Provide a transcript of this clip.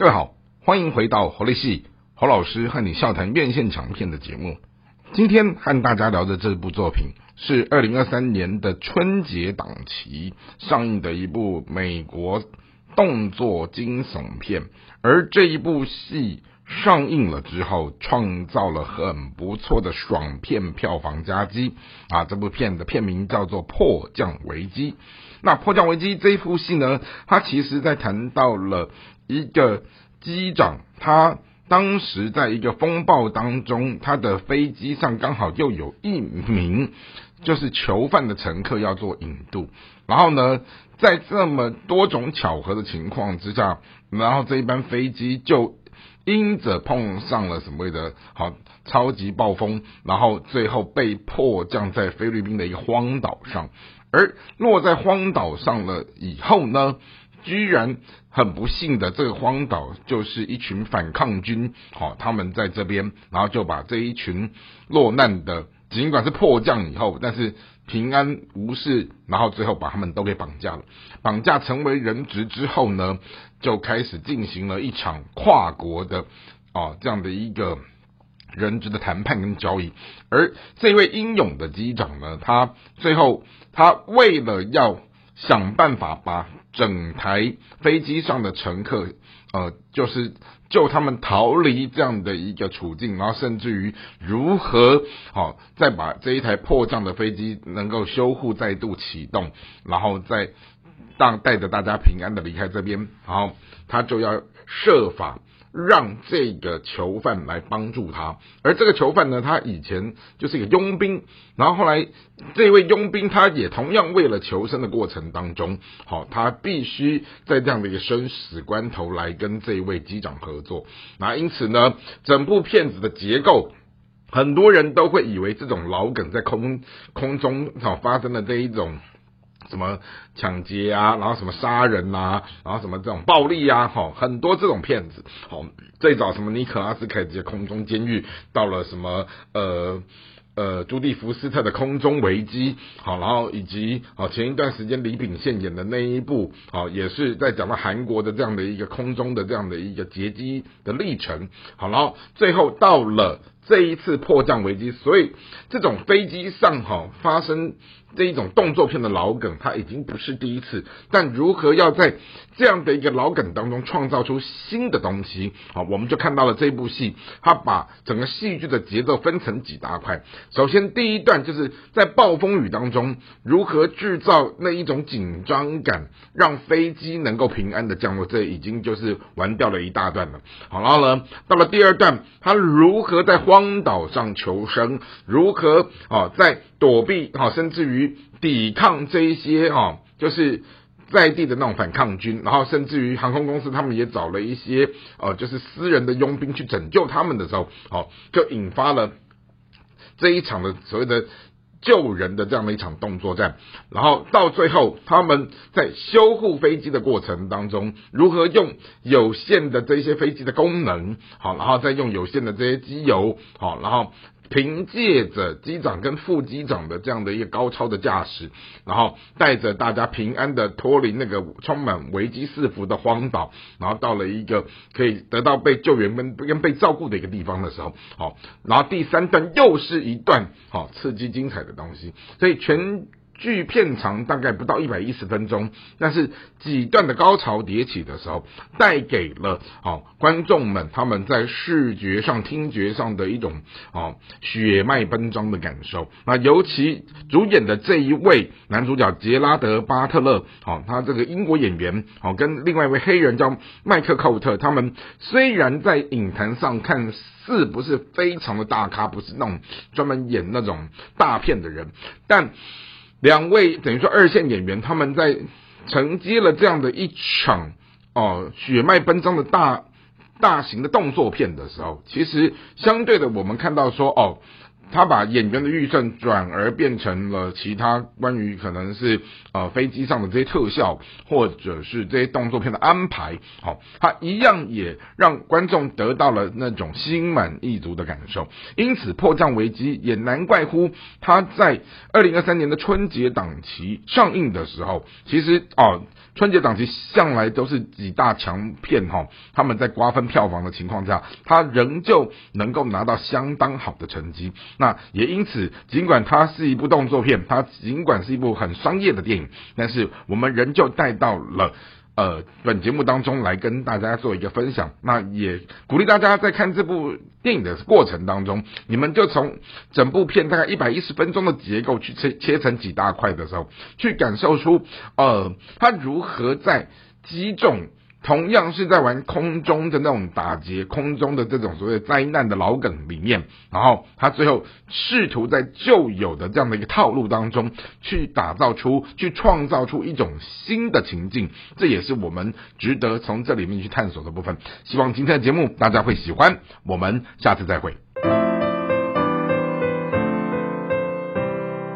各位好，欢迎回到侯立戏侯老师和你笑谈院线长片的节目。今天和大家聊的这部作品是二零二三年的春节档期上映的一部美国动作惊悚片，而这一部戏上映了之后，创造了很不错的爽片票房佳绩啊！这部片的片名叫做《迫降危机》。那《迫降危机》这一部戏呢，它其实在谈到了一个机长，他当时在一个风暴当中，他的飞机上刚好又有一名就是囚犯的乘客要做引渡，然后呢，在这么多种巧合的情况之下，然后这一班飞机就因着碰上了什么的好超级暴风，然后最后被迫降在菲律宾的一个荒岛上。而落在荒岛上了以后呢，居然很不幸的，这个荒岛就是一群反抗军，好，他们在这边，然后就把这一群落难的，尽管是迫降以后，但是平安无事，然后最后把他们都给绑架了，绑架成为人质之后呢，就开始进行了一场跨国的，哦，这样的一个。人质的谈判跟交易，而这位英勇的机长呢，他最后他为了要想办法把整台飞机上的乘客，呃，就是救他们逃离这样的一个处境，然后甚至于如何好再把这一台迫降的飞机能够修护再度启动，然后再让带着大家平安的离开这边，然后他就要设法。让这个囚犯来帮助他，而这个囚犯呢，他以前就是一个佣兵，然后后来这位佣兵他也同样为了求生的过程当中，好，他必须在这样的一个生死关头来跟这位机长合作。那因此呢，整部片子的结构，很多人都会以为这种老梗在空空中好发生的这一种。什么抢劫啊，然后什么杀人呐，然后什么这种暴力啊，哈，很多这种骗子，好，最早什么尼可拉斯凯奇空中监狱，到了什么呃呃朱蒂福斯特的空中危机，好，然后以及好前一段时间李秉宪演的那一部，好，也是在讲到韩国的这样的一个空中的这样的一个劫机的历程，好，然后最后到了。这一次迫降危机，所以这种飞机上哈发生这一种动作片的老梗，它已经不是第一次。但如何要在这样的一个老梗当中创造出新的东西，好，我们就看到了这部戏，它把整个戏剧的节奏分成几大块。首先第一段就是在暴风雨当中如何制造那一种紧张感，让飞机能够平安的降落，这已经就是玩掉了一大段了。好，然后呢，到了第二段，它如何在荒荒岛上求生，如何啊，在躲避啊，甚至于抵抗这一些啊，就是在地的那种反抗军，然后甚至于航空公司他们也找了一些呃，就是私人的佣兵去拯救他们的时候，好，就引发了这一场的所谓的。救人的这样的一场动作战，然后到最后，他们在修护飞机的过程当中，如何用有限的这些飞机的功能，好，然后再用有限的这些机油，好，然后。凭借着机长跟副机长的这样的一个高超的驾驶，然后带着大家平安的脱离那个充满危机四伏的荒岛，然后到了一个可以得到被救援跟跟被照顾的一个地方的时候，好，然后第三段又是一段好刺激精彩的东西，所以全。剧片长大概不到一百一十分钟，但是几段的高潮迭起的时候，带给了哦观众们他们在视觉上、听觉上的一种哦血脉奔张的感受。那尤其主演的这一位男主角杰拉德·巴特勒，哦，他这个英国演员，哦，跟另外一位黑人叫麦克·寇特，他们虽然在影坛上看是不是非常的大咖，不是那种专门演那种大片的人，但两位等于说二线演员，他们在承接了这样的一场哦血脉奔张的大大型的动作片的时候，其实相对的，我们看到说哦，他把演员的预算转而变成了其他关于可能是呃飞机上的这些特效，或者是这些动作片的安排，好，他一样也让观众得到了那种心满意足的感受。因此，《迫降危机》也难怪乎他在二零二三年的春节档期上映的时候，其实哦。春节档期向来都是几大强片哈，他们在瓜分票房的情况下，他仍旧能够拿到相当好的成绩。那也因此，尽管它是一部动作片，它尽管是一部很商业的电影，但是我们仍旧带到了。呃，本节目当中来跟大家做一个分享，那也鼓励大家在看这部电影的过程当中，你们就从整部片大概一百一十分钟的结构去切切成几大块的时候，去感受出呃，它如何在击中。同样是在玩空中的那种打劫，空中的这种所谓灾难的老梗里面，然后他最后试图在旧有的这样的一个套路当中去打造出、去创造出一种新的情境，这也是我们值得从这里面去探索的部分。希望今天的节目大家会喜欢，我们下次再会。